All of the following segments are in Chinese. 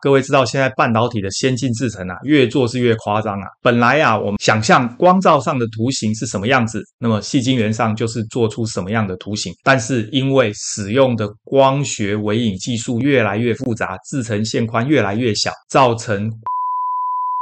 各位知道现在半导体的先进制程啊，越做是越夸张啊。本来啊，我们想象光照上的图形是什么样子，那么细晶圆上就是做出什么样的图形。但是因为使用的光学微影技术越来越复杂，制程线宽越来越小，造成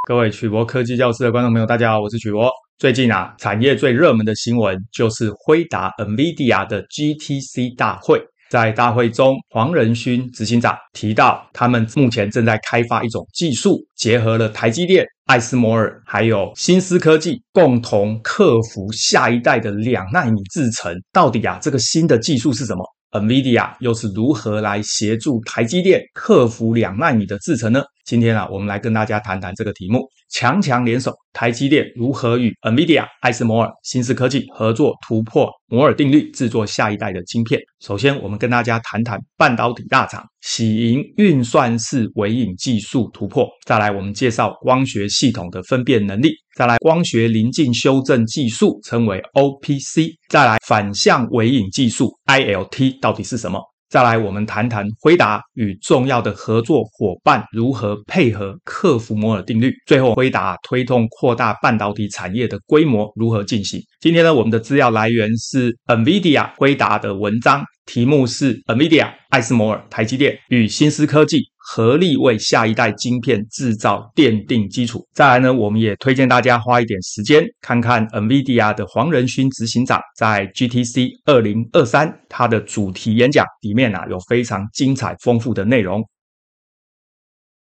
各位曲博科技教室的观众朋友，大家好，我是曲博。最近啊，产业最热门的新闻就是辉达 NVIDIA 的 GTC 大会。在大会中，黄仁勋执行长提到，他们目前正在开发一种技术，结合了台积电、艾斯摩尔还有新思科技，共同克服下一代的两纳米制程。到底啊，这个新的技术是什么？NVIDIA 又是如何来协助台积电克服两纳米的制程呢？今天啊，我们来跟大家谈谈这个题目。强强联手，台积电如何与 NVIDIA、艾斯摩尔、新思科技合作突破摩尔定律，制作下一代的晶片？首先，我们跟大家谈谈半导体大厂喜迎运算式微影技术突破。再来，我们介绍光学系统的分辨能力。再来，光学临近修正技术称为 OPC。再来，反向微影技术 ILT 到底是什么？再来，我们谈谈辉达与重要的合作伙伴如何配合克服摩尔定律。最后，辉达推动扩大半导体产业的规模如何进行？今天呢，我们的资料来源是 NVIDIA 辉达的文章，题目是 NVIDIA、艾斯摩尔、台积电与新思科技。合力为下一代晶片制造奠定基础。再来呢，我们也推荐大家花一点时间看看 NVIDIA 的黄仁勋执行长在 GTC 二零二三他的主题演讲里面啊，有非常精彩丰富的内容。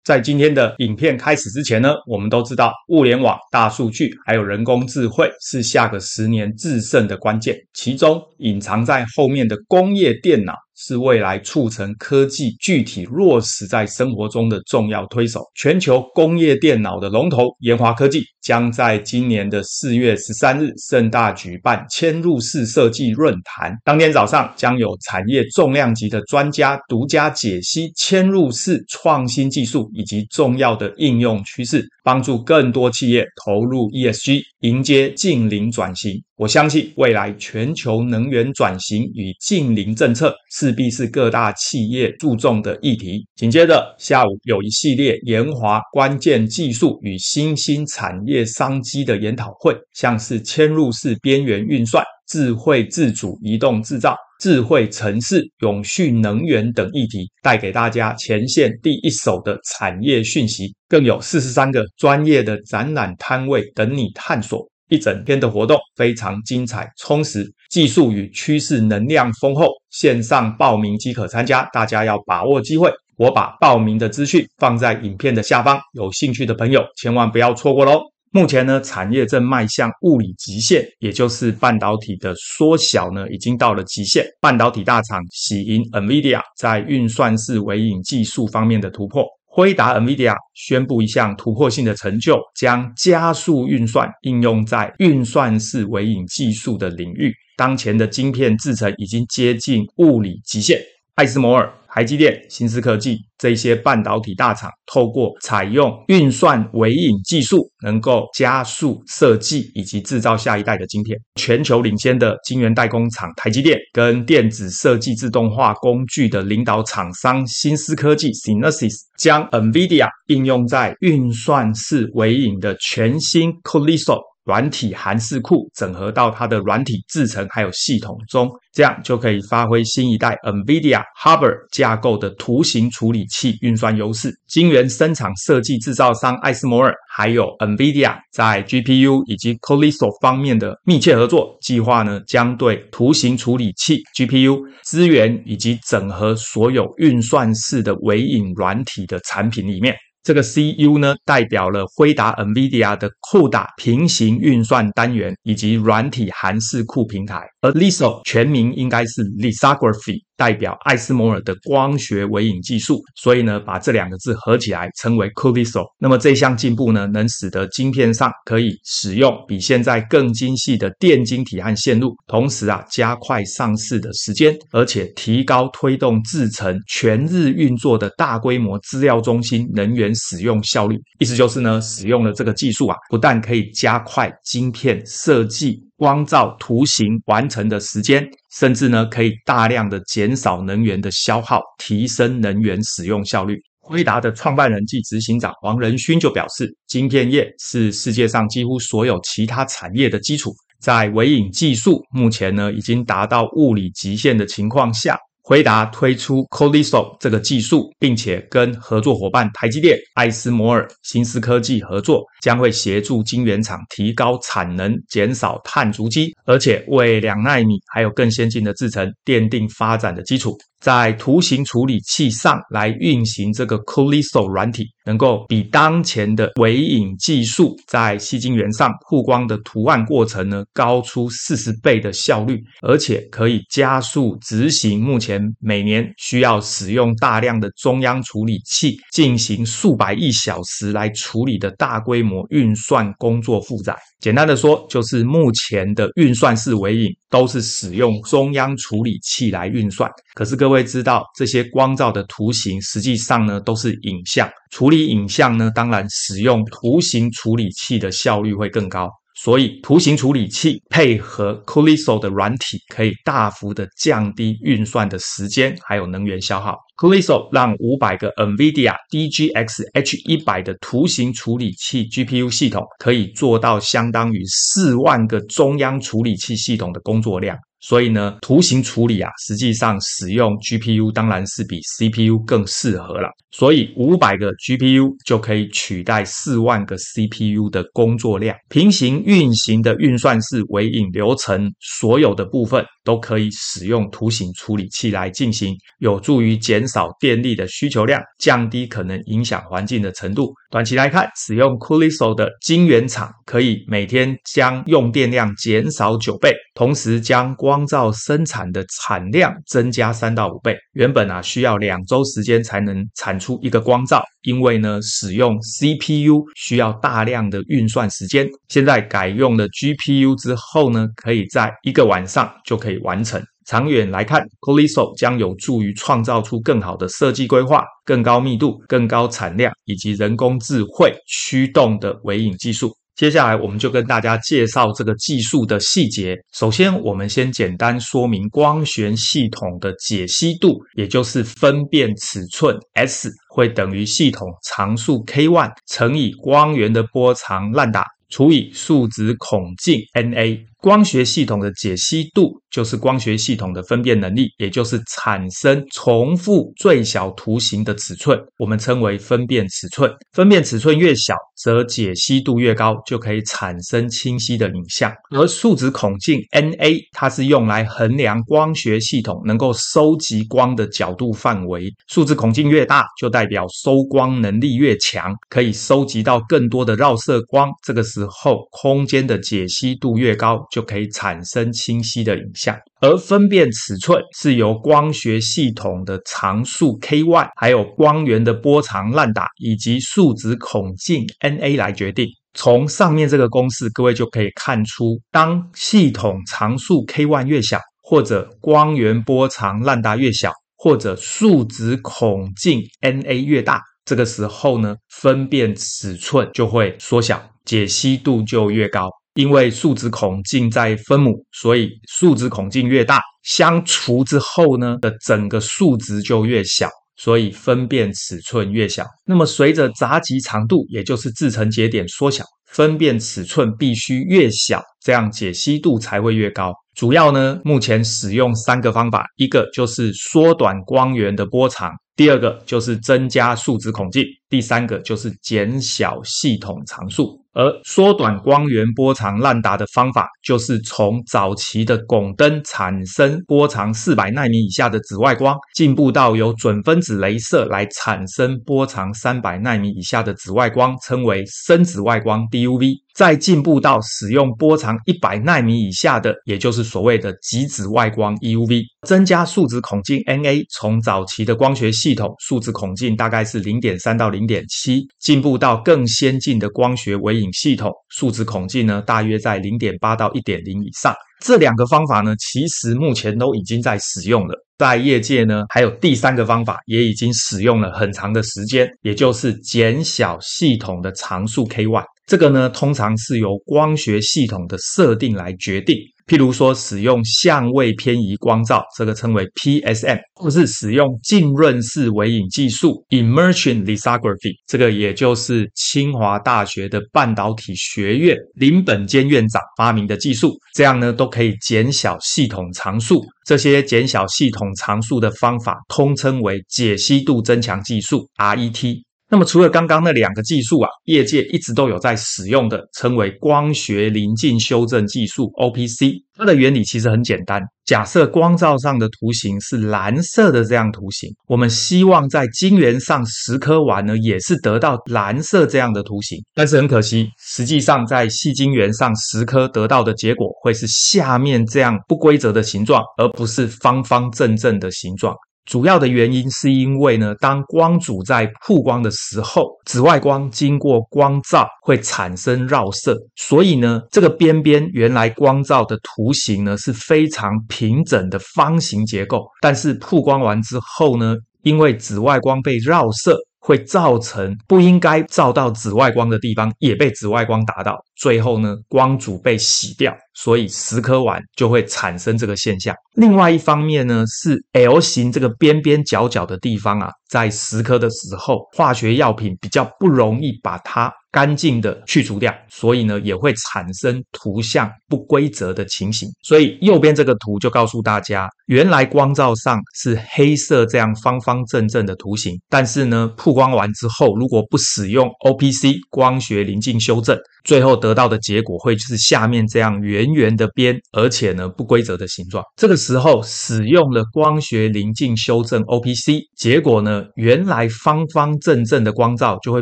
在今天的影片开始之前呢，我们都知道物联网、大数据还有人工智慧是下个十年制胜的关键，其中隐藏在后面的工业电脑。是未来促成科技具体落实在生活中的重要推手。全球工业电脑的龙头研华科技将在今年的四月十三日盛大举办嵌入式设计论坛。当天早上将有产业重量级的专家独家解析嵌入式创新技术以及重要的应用趋势，帮助更多企业投入 ESG，迎接净零转型。我相信未来全球能源转型与净零政策势必是各大企业注重的议题。紧接着下午有一系列研华关键技术与新兴产业商机的研讨会，像是嵌入式边缘运算、智慧自主移动制造、智慧城市、永续能源等议题，带给大家前线第一手的产业讯息。更有四十三个专业的展览摊位等你探索。一整天的活动非常精彩充实，技术与趋势能量丰厚，线上报名即可参加，大家要把握机会。我把报名的资讯放在影片的下方，有兴趣的朋友千万不要错过喽。目前呢，产业正迈向物理极限，也就是半导体的缩小呢，已经到了极限。半导体大厂喜迎 NVIDIA 在运算式微影技术方面的突破。辉达 NVIDIA 宣布一项突破性的成就，将加速运算应用在运算式微影技术的领域。当前的晶片制成已经接近物理极限。艾斯摩尔、台积电、新思科技这些半导体大厂，透过采用运算微影技术，能够加速设计以及制造下一代的晶片。全球领先的晶圆代工厂台积电，跟电子设计自动化工具的领导厂商新思科技 （Synopsys） 将 NVIDIA 应用在运算式微影的全新 CoLiSo 软体函式库整合到它的软体制程还有系统中，这样就可以发挥新一代 NVIDIA Hopper 架构的图形处理器运算优势。晶圆生产设计制造商艾斯摩尔还有 NVIDIA 在 GPU 以及 Colisor 方面的密切合作计划呢，将对图形处理器 GPU 资源以及整合所有运算式的微影软体的产品里面。这个 CU 呢，代表了辉达 NVIDIA 的 CUDA 平行运算单元以及软体函式库平台，而 Lisa 全名应该是 Lisa Graphy。代表艾斯摩尔的光学微影技术，所以呢，把这两个字合起来称为 Cursor。那么这项进步呢，能使得晶片上可以使用比现在更精细的电晶体和线路，同时啊，加快上市的时间，而且提高推动制成全日运作的大规模资料中心能源使用效率。意思就是呢，使用了这个技术啊，不但可以加快晶片设计。光照图形完成的时间，甚至呢可以大量的减少能源的消耗，提升能源使用效率。辉达的创办人暨执行长王仁勋就表示，晶片业是世界上几乎所有其他产业的基础，在微影技术目前呢已经达到物理极限的情况下。回答推出 CoLISO 这个技术，并且跟合作伙伴台积电、艾斯摩尔、新思科技合作，将会协助晶圆厂提高产能、减少碳足迹，而且为两纳米还有更先进的制程奠定发展的基础。在图形处理器上来运行这个 CoLISO 软体，能够比当前的微影技术在吸晶圆上曝光的图案过程呢高出四十倍的效率，而且可以加速执行目前每年需要使用大量的中央处理器进行数百亿小时来处理的大规模运算工作负载。简单的说，就是目前的运算式微影都是使用中央处理器来运算。可是各位知道，这些光照的图形实际上呢都是影像，处理影像呢，当然使用图形处理器的效率会更高。所以，图形处理器配合 CoLISO 的软体，可以大幅的降低运算的时间还有能源消耗。CoLISO 让五百个 NVIDIA DGX H100 的图形处理器 GPU 系统可以做到相当于四万个中央处理器系统的工作量。所以呢，图形处理啊，实际上使用 GPU 当然是比 CPU 更适合了。所以五百个 GPU 就可以取代四万个 CPU 的工作量。平行运行的运算式微影流程，所有的部分都可以使用图形处理器来进行，有助于减少电力的需求量，降低可能影响环境的程度。短期来看，使用 Cooliso 的晶圆厂可以每天将用电量减少九倍，同时将光照生产的产量增加三到五倍。原本啊需要两周时间才能产出一个光照，因为呢使用 CPU 需要大量的运算时间。现在改用了 GPU 之后呢，可以在一个晚上就可以完成。长远来看，CoLISO 将有助于创造出更好的设计规划、更高密度、更高产量以及人工智慧驱动的微影技术。接下来，我们就跟大家介绍这个技术的细节。首先，我们先简单说明光学系统的解析度，也就是分辨尺寸 S 会等于系统常数 K1 乘以光源的波长滥达除以数值孔径 NA。光学系统的解析度就是光学系统的分辨能力，也就是产生重复最小图形的尺寸，我们称为分辨尺寸。分辨尺寸越小，则解析度越高，就可以产生清晰的影像。而数值孔径 NA，它是用来衡量光学系统能够收集光的角度范围。数值孔径越大，就代表收光能力越强，可以收集到更多的绕射光。这个时候，空间的解析度越高。就可以产生清晰的影像，而分辨尺寸是由光学系统的常数 K1，还有光源的波长滥达以及数值孔径 NA 来决定。从上面这个公式，各位就可以看出，当系统常数 K1 越小，或者光源波长滥达越小，或者数值孔径 NA 越大，这个时候呢，分辨尺寸就会缩小，解析度就越高。因为数值孔径在分母，所以数值孔径越大，相除之后呢的整个数值就越小，所以分辨尺寸越小。那么随着闸极长度，也就是制程节点缩小，分辨尺寸必须越小，这样解析度才会越高。主要呢，目前使用三个方法，一个就是缩短光源的波长，第二个就是增加数值孔径，第三个就是减小系统常数。而缩短光源波长烂达的方法，就是从早期的汞灯产生波长四百纳米以下的紫外光，进步到由准分子镭射来产生波长三百纳米以下的紫外光，称为深紫外光 DUV。再进步到使用波长一百纳米以下的，也就是所谓的极紫外光 EUV。增加数值孔径 NA，从早期的光学系统数值孔径大概是零点三到零点七，进步到更先进的光学微影系统，数值孔径呢大约在零点八到一点零以上。这两个方法呢，其实目前都已经在使用了。在业界呢，还有第三个方法也已经使用了很长的时间，也就是减小系统的常数 ky。这个呢，通常是由光学系统的设定来决定。譬如说使用相位偏移光照，这个称为 PSM，或是使用浸润式微影技术 Immersion Lithography，这个也就是清华大学的半导体学院林本坚院长发明的技术，这样呢都可以减小系统常数。这些减小系统常数的方法，通称为解析度增强技术 RET。那么，除了刚刚那两个技术啊，业界一直都有在使用的，称为光学临近修正技术 （OPC）。它的原理其实很简单。假设光照上的图形是蓝色的这样图形，我们希望在晶圆上蚀刻完呢，也是得到蓝色这样的图形。但是很可惜，实际上在细晶圆上蚀刻得到的结果会是下面这样不规则的形状，而不是方方正正的形状。主要的原因是因为呢，当光组在曝光的时候，紫外光经过光照会产生绕射，所以呢，这个边边原来光照的图形呢是非常平整的方形结构，但是曝光完之后呢，因为紫外光被绕射，会造成不应该照到紫外光的地方也被紫外光打到，最后呢，光阻被洗掉。所以蚀刻完就会产生这个现象。另外一方面呢，是 L 型这个边边角角的地方啊，在蚀刻的时候，化学药品比较不容易把它干净的去除掉，所以呢，也会产生图像不规则的情形。所以右边这个图就告诉大家，原来光照上是黑色这样方方正正的图形，但是呢，曝光完之后，如果不使用 OPC 光学临近修正，最后得到的结果会是下面这样圆圆的边，而且呢，不规则的形状。这个时候使用了光学临近修正 OPC，结果呢，原来方方正正的光照就会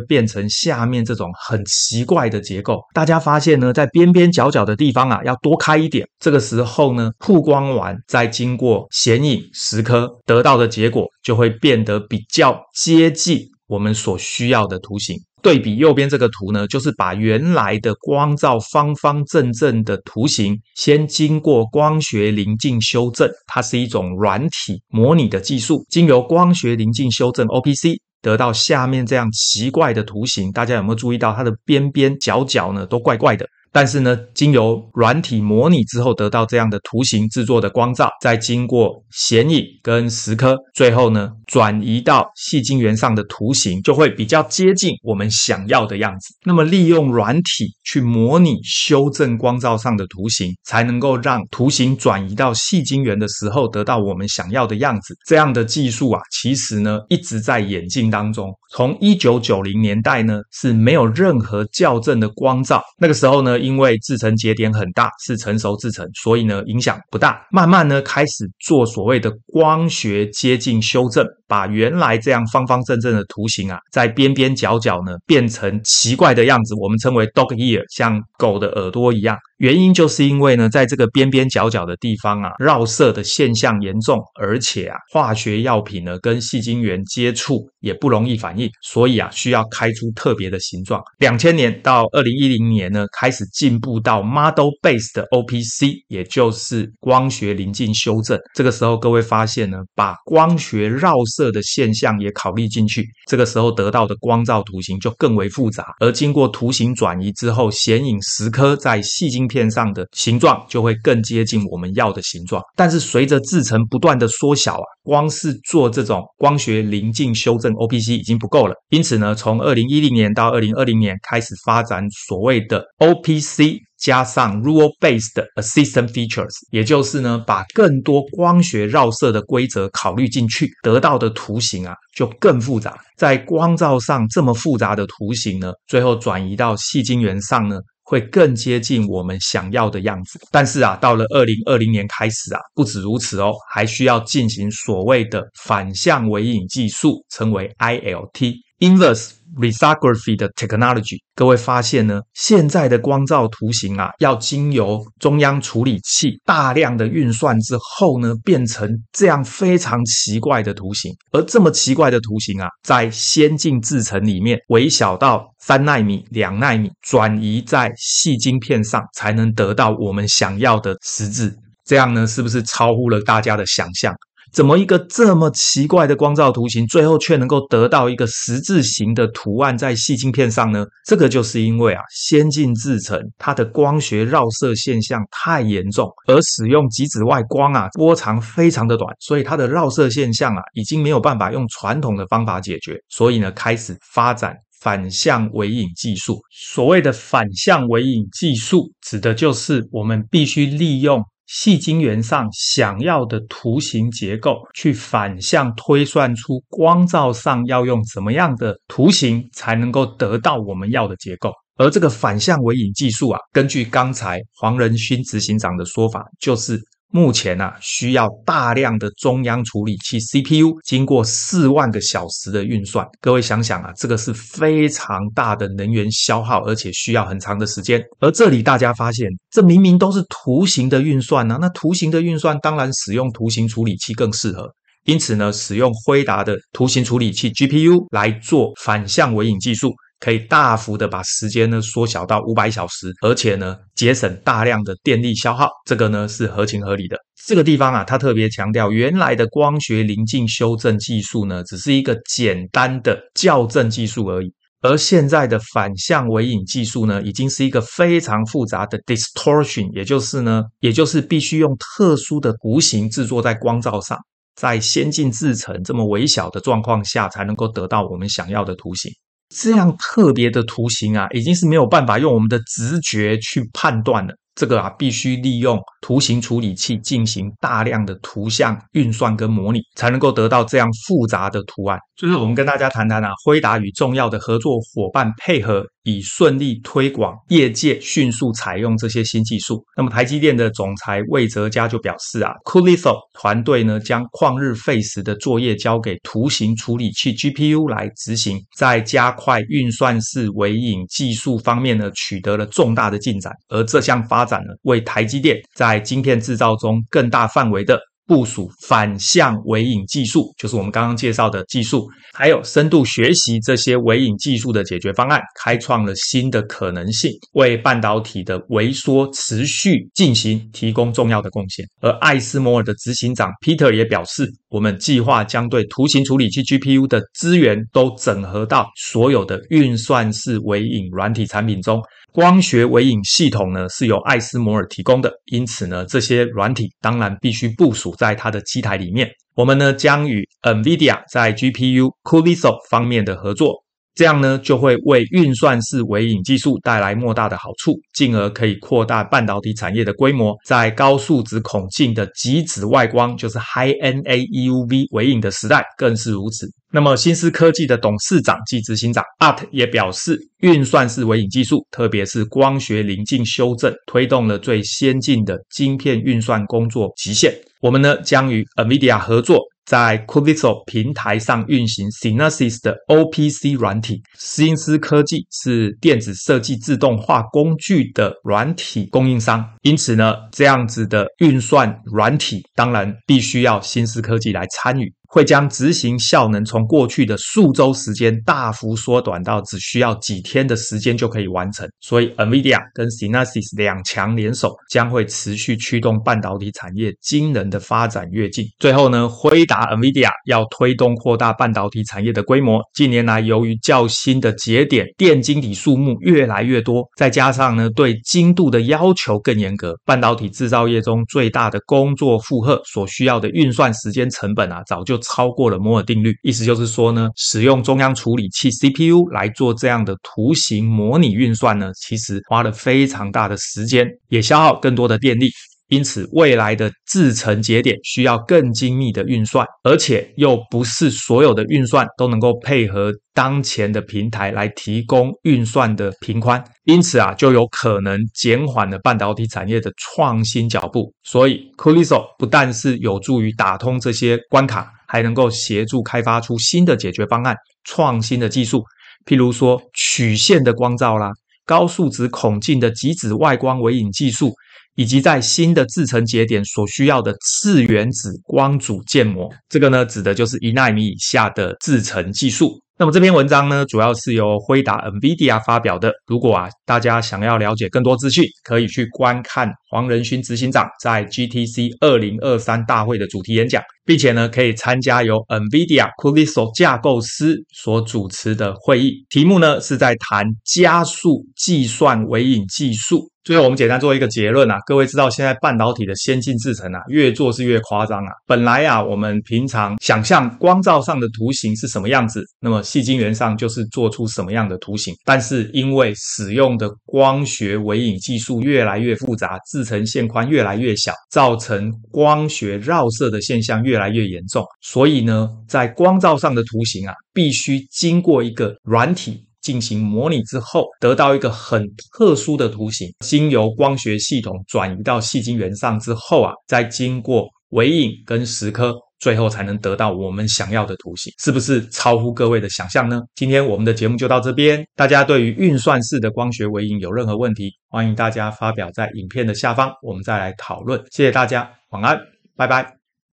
变成下面这种很奇怪的结构。大家发现呢，在边边角角的地方啊，要多开一点。这个时候呢，曝光完再经过显影蚀刻，得到的结果就会变得比较接近我们所需要的图形。对比右边这个图呢，就是把原来的光照方方正正的图形，先经过光学临近修正，它是一种软体模拟的技术，经由光学临近修正 OPC，得到下面这样奇怪的图形。大家有没有注意到它的边边角角呢，都怪怪的？但是呢，经由软体模拟之后得到这样的图形制作的光照，再经过显影跟蚀刻，最后呢转移到细晶圆上的图形就会比较接近我们想要的样子。那么利用软体去模拟修正光照上的图形，才能够让图形转移到细晶圆的时候得到我们想要的样子。这样的技术啊，其实呢一直在演进当中。从一九九零年代呢是没有任何校正的光照，那个时候呢。因为制成节点很大，是成熟制成，所以呢影响不大。慢慢呢开始做所谓的光学接近修正，把原来这样方方正正的图形啊，在边边角角呢变成奇怪的样子，我们称为 dog ear，像狗的耳朵一样。原因就是因为呢，在这个边边角角的地方啊，绕射的现象严重，而且啊，化学药品呢跟细晶圆接触也不容易反应，所以啊，需要开出特别的形状。两千年到二零一零年呢，开始进步到 model base 的 OPC，也就是光学临近修正。这个时候，各位发现呢，把光学绕射的现象也考虑进去，这个时候得到的光照图形就更为复杂。而经过图形转移之后，显影蚀刻在细晶片上的形状就会更接近我们要的形状，但是随着制程不断的缩小啊，光是做这种光学临近修正 OPC 已经不够了。因此呢，从二零一零年到二零二零年开始发展所谓的 OPC 加上 Rule-based Assistant Features，也就是呢，把更多光学绕射的规则考虑进去，得到的图形啊就更复杂。在光照上这么复杂的图形呢，最后转移到细晶圆上呢。会更接近我们想要的样子，但是啊，到了二零二零年开始啊，不止如此哦，还需要进行所谓的反向微影技术，称为 ILT（Inverse）。Lithography 的 technology，各位发现呢，现在的光照图形啊，要经由中央处理器大量的运算之后呢，变成这样非常奇怪的图形。而这么奇怪的图形啊，在先进制程里面，微小到三纳米、两纳米，转移在细晶片上，才能得到我们想要的实质。这样呢，是不是超乎了大家的想象？怎么一个这么奇怪的光照图形，最后却能够得到一个十字形的图案在细晶片上呢？这个就是因为啊，先进制程它的光学绕射现象太严重，而使用极紫外光啊，波长非常的短，所以它的绕射现象啊，已经没有办法用传统的方法解决，所以呢，开始发展反向微影技术。所谓的反向微影技术，指的就是我们必须利用。细晶圆上想要的图形结构，去反向推算出光照上要用怎么样的图形才能够得到我们要的结构。而这个反向微影技术啊，根据刚才黄仁勋执行长的说法，就是。目前啊，需要大量的中央处理器 CPU，经过四万个小时的运算。各位想想啊，这个是非常大的能源消耗，而且需要很长的时间。而这里大家发现，这明明都是图形的运算啊，那图形的运算当然使用图形处理器更适合。因此呢，使用辉达的图形处理器 GPU 来做反向微影技术。可以大幅的把时间呢缩小到五百小时，而且呢节省大量的电力消耗，这个呢是合情合理的。这个地方啊，他特别强调，原来的光学临近修正技术呢，只是一个简单的校正技术而已，而现在的反向微影技术呢，已经是一个非常复杂的 distortion，也就是呢，也就是必须用特殊的图形制作在光照上，在先进制程这么微小的状况下，才能够得到我们想要的图形。这样特别的图形啊，已经是没有办法用我们的直觉去判断了。这个啊，必须利用图形处理器进行大量的图像运算跟模拟，才能够得到这样复杂的图案。就是，我们跟大家谈谈啊，辉达与重要的合作伙伴配合，以顺利推广业界迅速采用这些新技术。那么，台积电的总裁魏哲嘉就表示啊，Coolitho 团队呢，将旷日费时的作业交给图形处理器 GPU 来执行，在加快运算式微影技术方面呢，取得了重大的进展。而这项发展呢，为台积电在晶片制造中更大范围的部署反向微影技术，就是我们刚刚介绍的技术，还有深度学习这些微影技术的解决方案，开创了新的可能性，为半导体的微缩持续进行提供重要的贡献。而艾斯摩尔的执行长 Peter 也表示，我们计划将对图形处理器 GPU 的资源都整合到所有的运算式微影软体产品中。光学微影系统呢，是由艾斯摩尔提供的，因此呢，这些软体当然必须部署在它的机台里面。我们呢，将与 NVIDIA 在 GPU Cursor 方面的合作。这样呢，就会为运算式微影技术带来莫大的好处，进而可以扩大半导体产业的规模。在高数值孔径的极紫外光，就是 High NA EUV 微影的时代，更是如此。那么，新思科技的董事长暨执行长 Art 也表示，运算式微影技术，特别是光学临近修正，推动了最先进的晶片运算工作极限。我们呢，将与 NVIDIA 合作。在 Cubiso 平台上运行 Synopsis 的 OPC 软体，新思科技是电子设计自动化工具的软体供应商，因此呢，这样子的运算软体当然必须要新思科技来参与。会将执行效能从过去的数周时间大幅缩短到只需要几天的时间就可以完成。所以，NVIDIA 跟 Synopsys 两强联手，将会持续驱动半导体产业惊人的发展跃进。最后呢，辉达 NVIDIA 要推动扩大半导体产业的规模。近年来，由于较新的节点电晶体数目越来越多，再加上呢对精度的要求更严格，半导体制造业中最大的工作负荷所需要的运算时间成本啊，早就。超过了摩尔定律，意思就是说呢，使用中央处理器 CPU 来做这样的图形模拟运算呢，其实花了非常大的时间，也消耗更多的电力。因此，未来的制程节点需要更精密的运算，而且又不是所有的运算都能够配合当前的平台来提供运算的频宽。因此啊，就有可能减缓了半导体产业的创新脚步。所以，Cursor 不但是有助于打通这些关卡，还能够协助开发出新的解决方案、创新的技术，譬如说曲线的光照啦、高数值孔径的极紫外光微影技术。以及在新的制程节点所需要的次原子光组建模，这个呢，指的就是一纳米以下的制程技术。那么这篇文章呢，主要是由辉达 NVIDIA 发表的。如果啊，大家想要了解更多资讯，可以去观看黄仁勋执行长在 GTC 二零二三大会的主题演讲，并且呢，可以参加由 NVIDIA c u l i s o 架构师所主持的会议，题目呢是在谈加速计算微影技术。最后，我们简单做一个结论啊，各位知道现在半导体的先进制程啊，越做是越夸张啊。本来啊，我们平常想象光照上的图形是什么样子，那么细晶圆上就是做出什么样的图形。但是因为使用的光学微影技术越来越复杂，制程线宽越来越小，造成光学绕射的现象越来越严重，所以呢，在光照上的图形啊，必须经过一个软体。进行模拟之后，得到一个很特殊的图形，经由光学系统转移到细晶圆上之后啊，再经过微影跟蚀刻，最后才能得到我们想要的图形，是不是超乎各位的想象呢？今天我们的节目就到这边，大家对于运算式的光学微影有任何问题，欢迎大家发表在影片的下方，我们再来讨论。谢谢大家，晚安，拜拜。